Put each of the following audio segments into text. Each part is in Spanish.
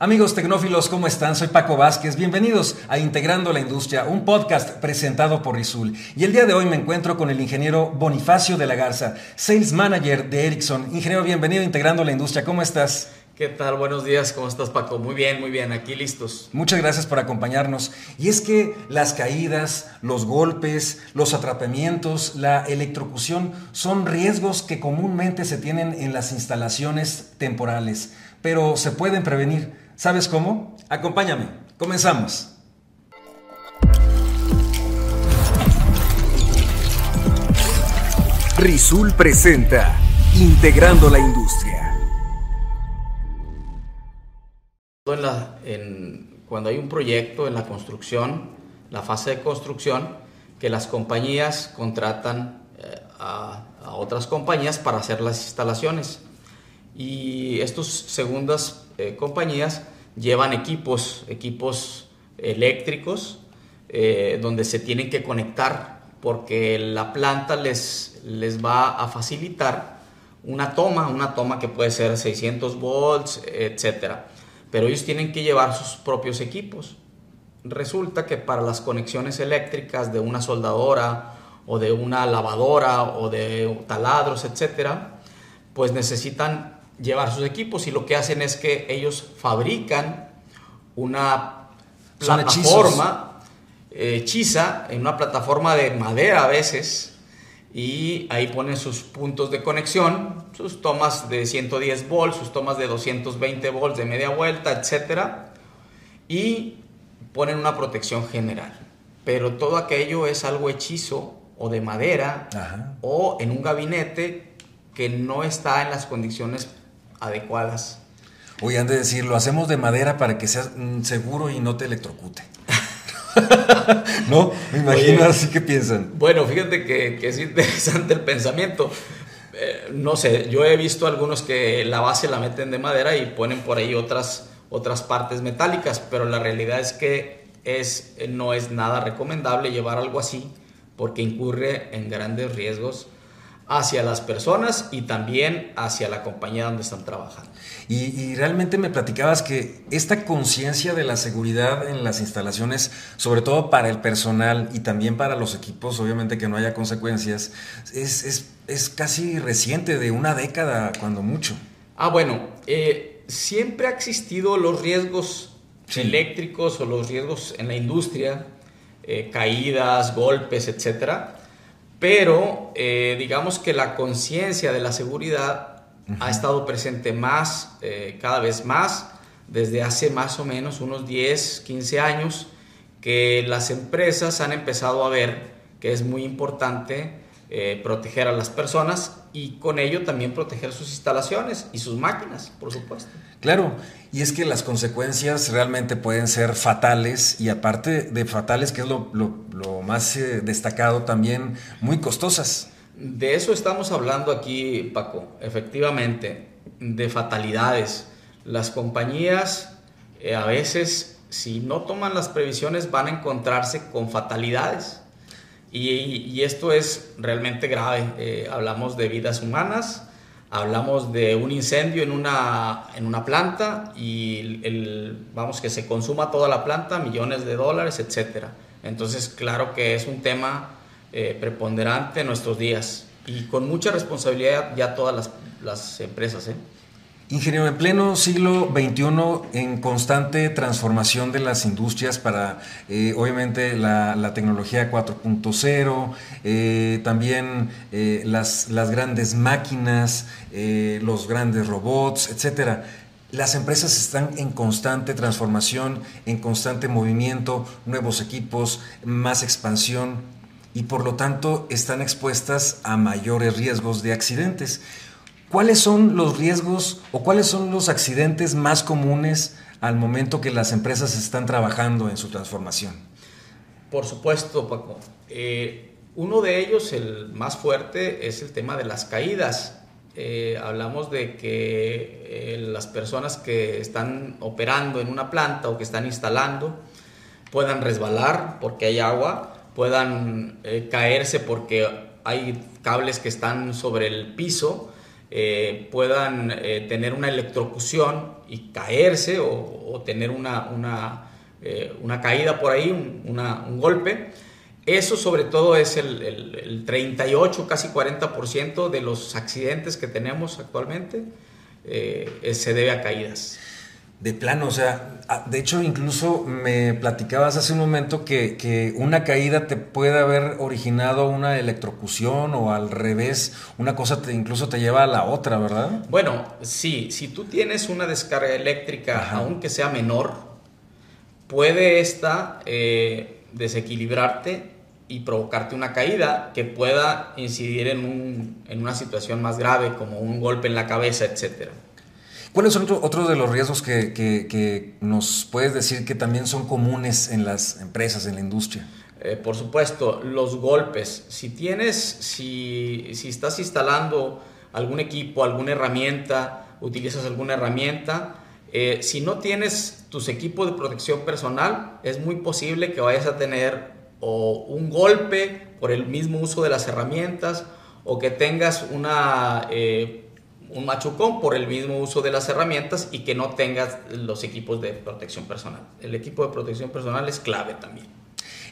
Amigos tecnófilos, ¿cómo están? Soy Paco Vázquez. Bienvenidos a Integrando la Industria, un podcast presentado por Rizul. Y el día de hoy me encuentro con el ingeniero Bonifacio de la Garza, Sales Manager de Ericsson. Ingeniero, bienvenido a Integrando la Industria. ¿Cómo estás? ¿Qué tal? Buenos días, ¿cómo estás Paco? Muy bien, muy bien, aquí listos. Muchas gracias por acompañarnos. Y es que las caídas, los golpes, los atrapamientos, la electrocución son riesgos que comúnmente se tienen en las instalaciones temporales, pero se pueden prevenir. ¿Sabes cómo? Acompáñame. Comenzamos. Rizul presenta Integrando la Industria. cuando hay un proyecto en la construcción, la fase de construcción, que las compañías contratan eh, a, otras compañías para hacer las instalaciones. Y estas segundas eh, compañías llevan equipos, equipos eléctricos, eh, donde se tienen que conectar porque la planta les, les va a facilitar una toma, una toma que puede ser 600 volts, etc. Pero ellos tienen que llevar sus propios equipos. Resulta que para las conexiones eléctricas de una soldadora o de una lavadora o de taladros, etc., pues necesitan llevar sus equipos y lo que hacen es que ellos fabrican una plataforma eh, hechiza, en una plataforma de madera a veces, y ahí ponen sus puntos de conexión, sus tomas de 110 volts, sus tomas de 220 volts de media vuelta, etc. Y ponen una protección general. Pero todo aquello es algo hechizo o de madera o en un gabinete que no está en las condiciones adecuadas. Oye, han de decir, lo hacemos de madera para que sea mm, seguro y no te electrocute. ¿No? Me imagino así que piensan. Bueno, fíjate que, es interesante el pensamiento. Eh, no sé, yo he visto algunos que la base la meten de madera y ponen por ahí otras, otras partes metálicas, pero la realidad es que es, no es nada recomendable llevar algo así porque incurre en grandes riesgos hacia las personas y también hacia la compañía donde están trabajando. Y, realmente me platicabas que esta conciencia de la seguridad en las instalaciones, sobre todo para el personal y también para los equipos, obviamente que no haya consecuencias, es, es, casi reciente, de una década cuando mucho. Ah, bueno, eh, siempre ha existido los riesgos eléctricos o los riesgos en la industria, eh, caídas, golpes, etcétera pero eh, digamos que la conciencia de la seguridad ha estado presente más, eh, cada vez más, desde hace más o menos unos 10, 15 años, que las empresas han empezado a ver que es muy importante eh, proteger a las personas y con ello también proteger sus instalaciones y sus máquinas, por supuesto. Claro, y es que las consecuencias realmente pueden ser fatales y aparte de fatales, que es lo, más eh, destacado, también muy costosas. De eso estamos hablando aquí, Paco, efectivamente, de fatalidades. Las compañías eh, a veces, si no toman las previsiones, van a encontrarse con fatalidades. Y, esto es realmente grave. Eh, hablamos de vidas humanas, hablamos de un incendio en una, en una planta y vamos que se consuma toda la planta, millones de dólares, etc. Entonces, claro que es un tema eh, preponderante en nuestros días y con mucha responsabilidad ya todas las, las empresas. ¿eh? Ingeniero, en pleno siglo XXI, en constante transformación de las industrias para, eh, obviamente, la, tecnología 4.0, eh, también eh, las, las, grandes máquinas, los grandes robots, etcétera. Las empresas están en constante transformación, en constante movimiento, nuevos equipos, más expansión y por lo tanto están expuestas a mayores riesgos de accidentes. ¿Cuáles son los riesgos o cuáles son los accidentes más comunes al momento que las empresas están trabajando en su transformación? Por supuesto, Paco. Eh, uno de ellos, el más fuerte, es el tema de las caídas. Eh, hablamos de que eh, las personas que están operando en una planta o que están instalando puedan resbalar porque hay agua, puedan caerse porque hay cables que están sobre el piso eh, puedan eh, tener una electrocución y caerse o, tener una, una, una, caída por ahí, un, un, golpe. Eso sobre todo es el, el, el 38, casi 40% de los accidentes que tenemos actualmente se debe a caídas. De plano, o sea, de hecho incluso me platicabas hace un momento que, una caída te puede haber originado una electrocución o al revés, una cosa te, incluso te lleva a la otra, ¿verdad? Bueno, sí, si tú tienes una descarga eléctrica, aunque sea menor, puede esta eh, desequilibrarte y provocarte una caída que pueda incidir en, un, en una situación más grave como un golpe en la cabeza, etcétera. ¿Cuáles son otros de los riesgos que, nos puedes decir que también son comunes en las empresas, en la industria? Eh, por supuesto, los golpes. Si tienes, si, si estás instalando algún equipo, alguna herramienta, utilizas alguna herramienta, eh, si no tienes tus equipos de protección personal, es muy posible que vayas a tener o un golpe por el mismo uso de las herramientas o que tengas una eh, un machucón por el mismo uso de las herramientas y que no tengas los equipos de protección personal. El equipo de protección personal es clave también.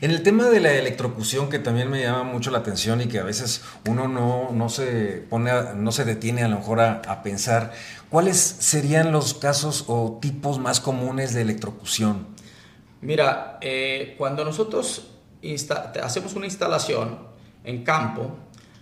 En el tema de la electrocución, que también me llama mucho la atención y que a veces uno no, no se, pone no se detiene a lo mejor a, pensar, ¿cuáles serían los casos o tipos más comunes de electrocución? Mira, eh, cuando nosotros hacemos una instalación en campo,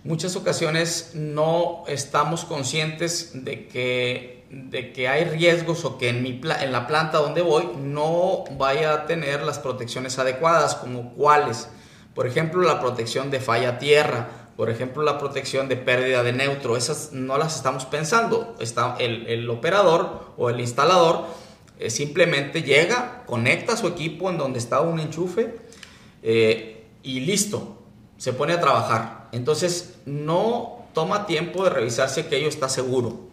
muchas ocasiones no estamos conscientes de que, de que hay riesgos o que en, mi en la planta donde voy no vaya a tener las protecciones adecuadas, como cuáles. Por ejemplo, la protección de falla tierra, por ejemplo, la protección de pérdida de neutro, esas no las estamos pensando. Está el, operador o el instalador eh, simplemente llega, conecta su equipo en donde está un enchufe eh, y listo, se pone a trabajar entonces, no toma tiempo de revisar si aquello está seguro.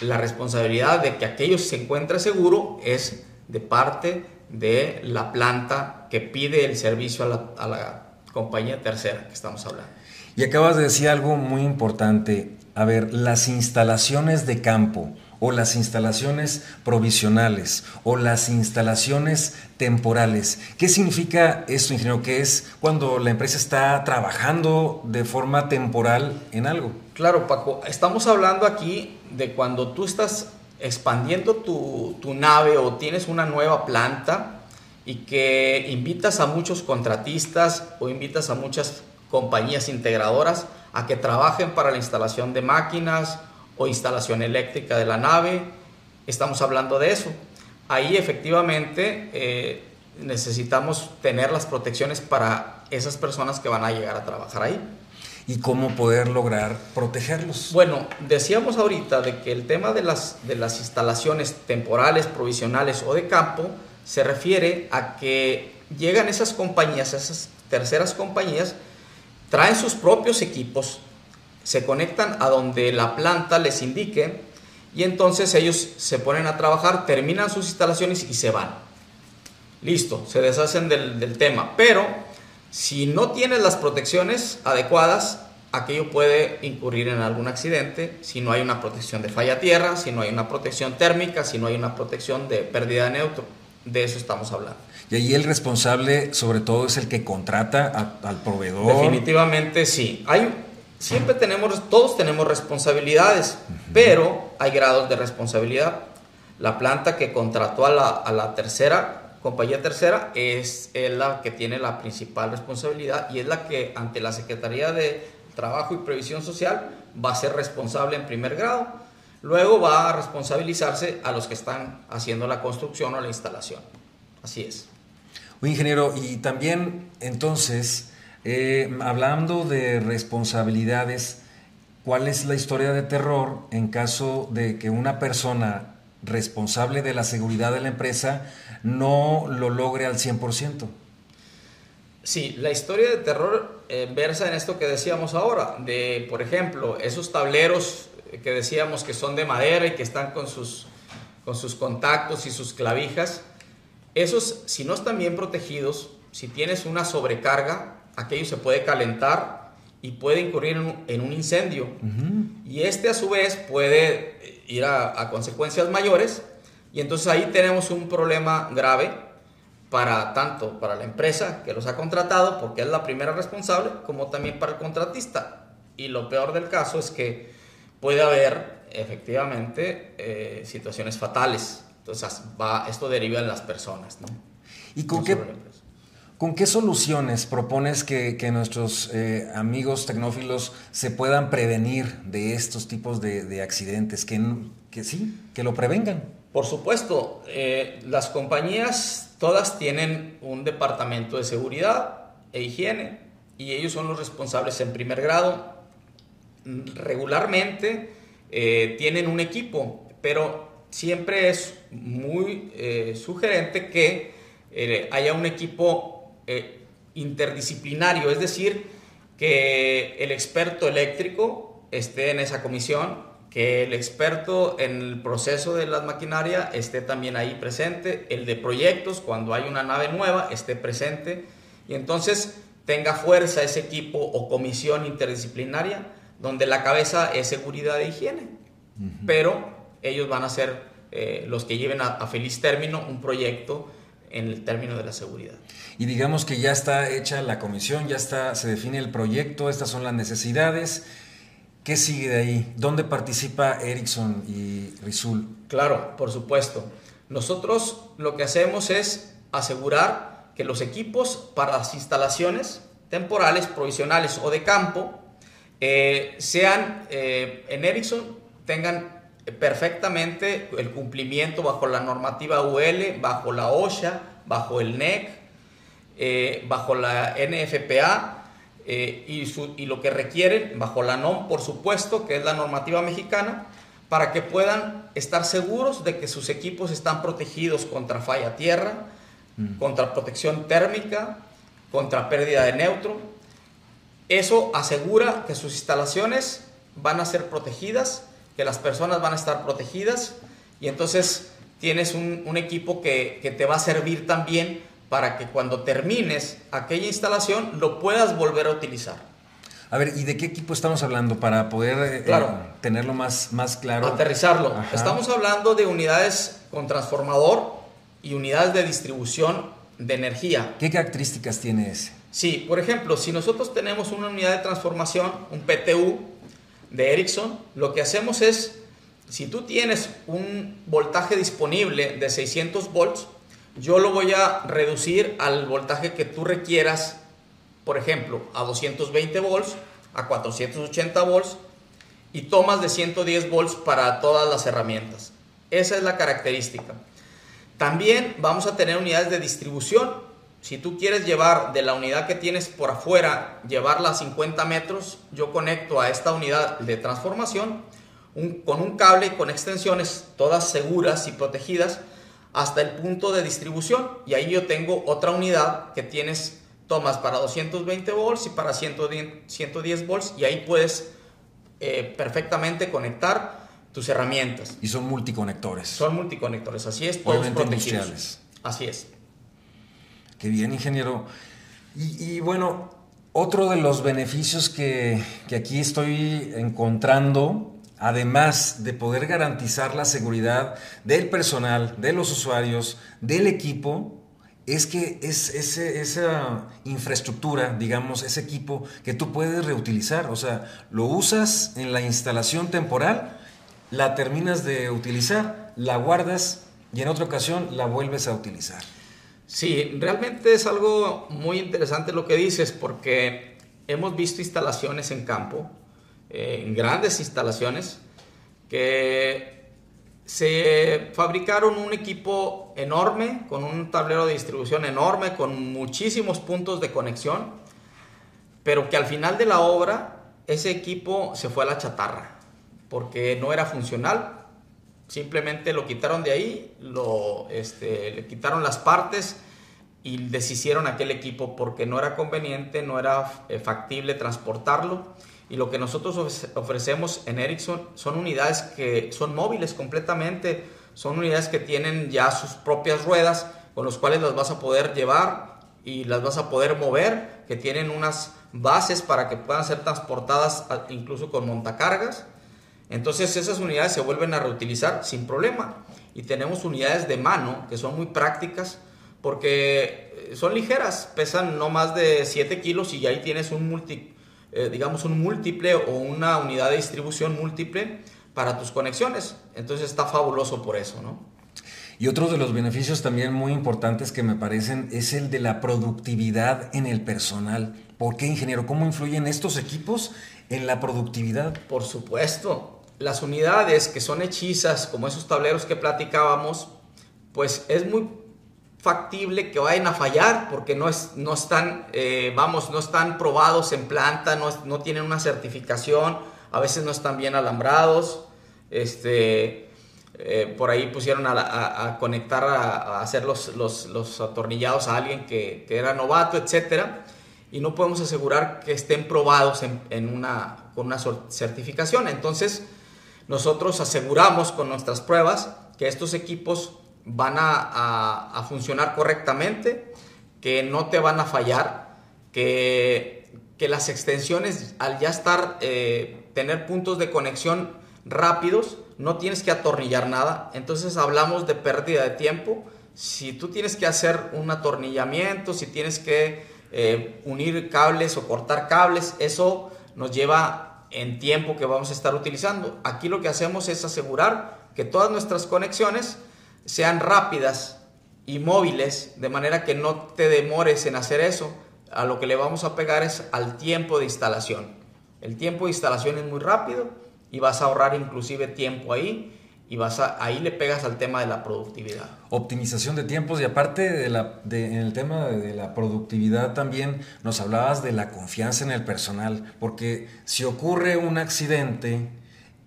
La responsabilidad de que aquello se encuentre seguro es de parte de la planta que pide el servicio a la, a la compañía tercera que estamos hablando. Y acabas de decir algo muy importante. A ver, las instalaciones de campo o las instalaciones provisionales o las instalaciones temporales. ¿Qué significa esto, ingeniero? ¿Qué es cuando la empresa está trabajando de forma temporal en algo? Claro, Paco, estamos hablando aquí de cuando tú estás expandiendo tu, tu nave o tienes una nueva planta y que invitas a muchos contratistas o invitas a muchas compañías integradoras a que trabajen para la instalación de máquinas o instalación eléctrica de la nave. Estamos hablando de eso. Ahí efectivamente eh, necesitamos tener las protecciones para esas personas que van a llegar a trabajar ahí. ¿Y cómo poder lograr protegerlos? Bueno, decíamos ahorita de que el tema de las, de las instalaciones temporales, provisionales o de campo se refiere a que llegan esas compañías, esas terceras compañías, traen sus propios equipos, se conectan a donde la planta les indique y entonces ellos se ponen a trabajar, terminan sus instalaciones y se van. Listo, se deshacen del, tema. Pero si no tienes las protecciones adecuadas, aquello puede incurrir en algún accidente si no hay una protección de falla tierra, si no hay una protección térmica, si no hay una protección de pérdida de neutro. De eso estamos hablando. Y ahí el responsable, sobre todo, es el que contrata al proveedor. Definitivamente sí. Hay siempre tenemos, todos tenemos responsabilidades, pero hay grados de responsabilidad. La planta que contrató a la, tercera, compañía tercera, es, la que tiene la principal responsabilidad y es la que ante la Secretaría de Trabajo y Previsión Social va a ser responsable en primer grado. Luego va a responsabilizarse a los que están haciendo la construcción o la instalación. Así es. ingeniero, y también entonces eh, hablando de responsabilidades, ¿cuál es la historia de terror en caso de que una persona responsable de la seguridad de la empresa no lo logre al 100%? Sí, la historia de terror eh, versa en esto que decíamos ahora, de, por ejemplo, esos tableros que decíamos que son de madera y que están con sus, con sus contactos y sus clavijas, esos, si no están bien protegidos, si tienes una sobrecarga, aquello se puede calentar y puede incurrir en un, incendio. Y este a su vez puede ir a, a, consecuencias mayores y entonces ahí tenemos un problema grave para tanto para la empresa que los ha contratado porque es la primera responsable como también para el contratista. Y lo peor del caso es que puede haber efectivamente eh, situaciones fatales. Entonces va, esto deriva en las personas. ¿no? ¿Y con qué, ¿Con qué soluciones propones que, nuestros eh, amigos tecnófilos se puedan prevenir de estos tipos de, accidentes? Que, sí, que lo prevengan. Por supuesto, eh, las compañías todas tienen un departamento de seguridad e higiene y ellos son los responsables en primer grado. Regularmente eh, tienen un equipo, pero siempre es muy sugerente que haya un equipo eh, interdisciplinario, es decir, que el experto eléctrico esté en esa comisión, que el experto en el proceso de la maquinaria esté también ahí presente, el de proyectos, cuando hay una nave nueva, esté presente, y entonces tenga fuerza ese equipo o comisión interdisciplinaria donde la cabeza es seguridad e higiene, pero ellos van a ser eh, los que lleven a feliz término un proyecto en el término de la seguridad. Y digamos que ya está hecha la comisión, ya está, se define el proyecto, estas son las necesidades. ¿Qué sigue de ahí? ¿Dónde participa Ericsson y Rizul? Claro, por supuesto. Nosotros lo que hacemos es asegurar que los equipos para las instalaciones temporales, provisionales o de campo eh, sean eh, en Ericsson, tengan perfectamente el cumplimiento bajo la normativa UL, bajo la OSHA, bajo el NEC, eh, bajo la NFPA eh, y, y, lo que requieren, bajo la NOM, por supuesto, que es la normativa mexicana, para que puedan estar seguros de que sus equipos están protegidos contra falla tierra, mm. contra protección térmica, contra pérdida de neutro. Eso asegura que sus instalaciones van a ser protegidas que las personas van a estar protegidas y entonces tienes un, equipo que, te va a servir también para que cuando termines aquella instalación lo puedas volver a utilizar. A ver, ¿y de qué equipo estamos hablando para poder eh, tenerlo más, más claro? Aterrizarlo. Estamos hablando de unidades con transformador y unidades de distribución de energía. ¿Qué características tiene ese? Sí, por ejemplo, si nosotros tenemos una unidad de transformación, un PTU, de Ericsson, lo que hacemos es, si tú tienes un voltaje disponible de 600 volts, yo lo voy a reducir al voltaje que tú requieras, por ejemplo, a 220 volts, a 480 volts y tomas de 110 volts para todas las herramientas. Esa es la característica. También vamos a tener unidades de distribución si tú quieres llevar de la unidad que tienes por afuera, llevarla a 50 metros, yo conecto a esta unidad de transformación con un cable con extensiones todas seguras y protegidas hasta el punto de distribución. Y ahí yo tengo otra unidad que tienes tomas para 220 volts y para 110, volts y ahí puedes eh, perfectamente conectar tus herramientas. Y son multiconectores. Son multiconectores, así es, todos protegidos. Así es. Qué bien, ingeniero. Y, bueno, otro de los beneficios que, aquí estoy encontrando, además de poder garantizar la seguridad del personal, de los usuarios, del equipo, es que es esa infraestructura, digamos, ese equipo que tú puedes reutilizar. O sea, lo usas en la instalación temporal, la terminas de utilizar, la guardas y en otra ocasión la vuelves a utilizar. Sí, realmente es algo muy interesante lo que dices porque hemos visto instalaciones en campo, eh, en grandes instalaciones, que se fabricaron un equipo enorme, con un tablero de distribución enorme, con muchísimos puntos de conexión, pero que al final de la obra ese equipo se fue a la chatarra, porque no era funcional, Simplemente lo quitaron de ahí, lo, este, le quitaron las partes y deshicieron aquel equipo porque no era conveniente, no era eh, factible transportarlo. Y lo que nosotros ofrecemos en Ericsson son unidades que son móviles completamente, son unidades que tienen ya sus propias ruedas con los cuales las vas a poder llevar y las vas a poder mover, que tienen unas bases para que puedan ser transportadas incluso con montacargas. Entonces esas unidades se vuelven a reutilizar sin problema. Y tenemos unidades de mano que son muy prácticas porque son ligeras, pesan no más de 7 kilos y ahí tienes un multi, eh, digamos un múltiple o una unidad de distribución múltiple para tus conexiones. Entonces está fabuloso por eso, ¿no? Y otro de los beneficios también muy importantes que me parecen es el de la productividad en el personal. ¿Por qué, ingeniero? ¿Cómo influyen estos equipos en la productividad? Por supuesto. Las unidades que son hechizas, como esos tableros que platicábamos, pues es muy factible que vayan a fallar porque no, es, no están, eh, vamos, no están probados en planta, no, no, tienen una certificación, a veces no están bien alambrados, este, eh, por ahí pusieron a, conectar, a, hacer los, los, atornillados a alguien que, era novato, etc. Y no podemos asegurar que estén probados en, una, con una certificación. Entonces, nosotros aseguramos con nuestras pruebas que estos equipos van a, funcionar correctamente, que no te van a fallar, que, que las extensiones al ya estar, eh, tener puntos de conexión rápidos, no tienes que atornillar nada. Entonces hablamos de pérdida de tiempo. Si tú tienes que hacer un atornillamiento, si tienes que eh, unir cables o cortar cables, eso nos lleva en tiempo que vamos a estar utilizando. Aquí lo que hacemos es asegurar que todas nuestras conexiones sean rápidas y móviles, de manera que no te demores en hacer eso. A lo que le vamos a pegar es al tiempo de instalación. El tiempo de instalación es muy rápido y vas a ahorrar inclusive tiempo ahí y vas a, ahí le pegas al tema de la productividad. Optimización de tiempos y aparte de la, de, en el tema de, la productividad también nos hablabas de la confianza en el personal, porque si ocurre un accidente,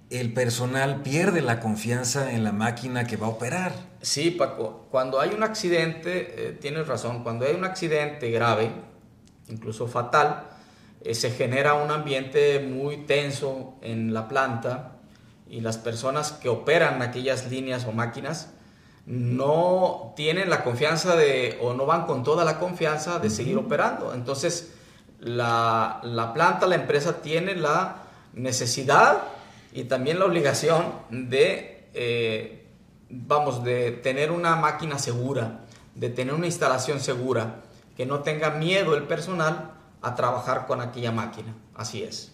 el personal pierde la confianza en la máquina que va a operar. Sí, Paco, cuando hay un accidente, eh, tienes razón, cuando hay un accidente grave, incluso fatal, eh, se genera un ambiente muy tenso en la planta y las personas que operan aquellas líneas o máquinas no tienen la confianza de, o no van con toda la confianza de seguir operando. Entonces, la, planta, la empresa tiene la necesidad y también la obligación de, eh, vamos, de tener una máquina segura, de tener una instalación segura, que no tenga miedo el personal a trabajar con aquella máquina. Así es.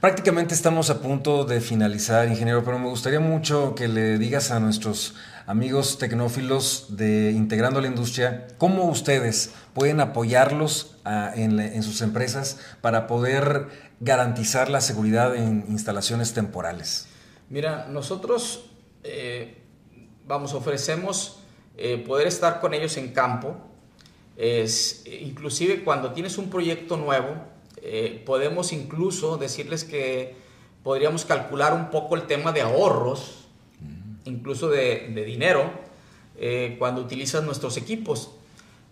Prácticamente estamos a punto de finalizar, ingeniero, pero me gustaría mucho que le digas a nuestros amigos tecnófilos de Integrando la Industria cómo ustedes pueden apoyarlos ah, en, sus empresas para poder garantizar la seguridad en instalaciones temporales. Mira, nosotros, eh, vamos, ofrecemos eh, poder estar con ellos en campo, es, inclusive cuando tienes un proyecto nuevo, eh, podemos incluso decirles que podríamos calcular un poco el tema de ahorros, incluso de, dinero, eh, cuando utilizas nuestros equipos.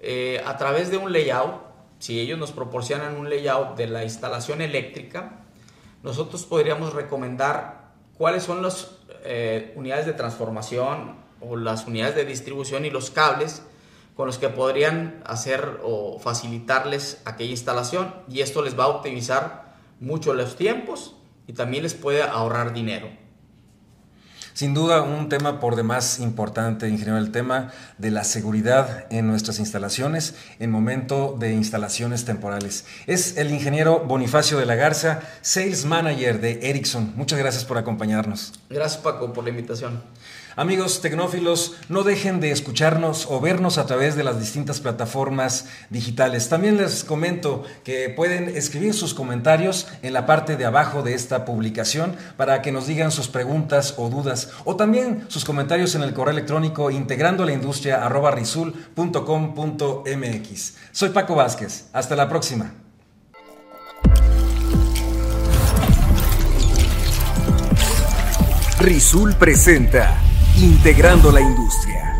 Eh, a través de un layout, si ellos nos proporcionan un layout de la instalación eléctrica, nosotros podríamos recomendar cuáles son las unidades de transformación o las unidades de distribución y los cables con los que podrían hacer o facilitarles aquella instalación y esto les va a optimizar mucho los tiempos y también les puede ahorrar dinero. Sin duda, un tema por demás importante, ingeniero, el tema de la seguridad en nuestras instalaciones en momento de instalaciones temporales. Es el ingeniero Bonifacio de la Garza, Sales Manager de Ericsson. Muchas gracias por acompañarnos. Gracias, Paco, por la invitación. Amigos tecnófilos, no dejen de escucharnos o vernos a través de las distintas plataformas digitales. También les comento que pueden escribir sus comentarios en la parte de abajo de esta publicación para que nos digan sus preguntas o dudas o también sus comentarios en el correo electrónico integrando la industria Soy Paco Vázquez. Hasta la próxima. Rizul presenta Integrando la industria.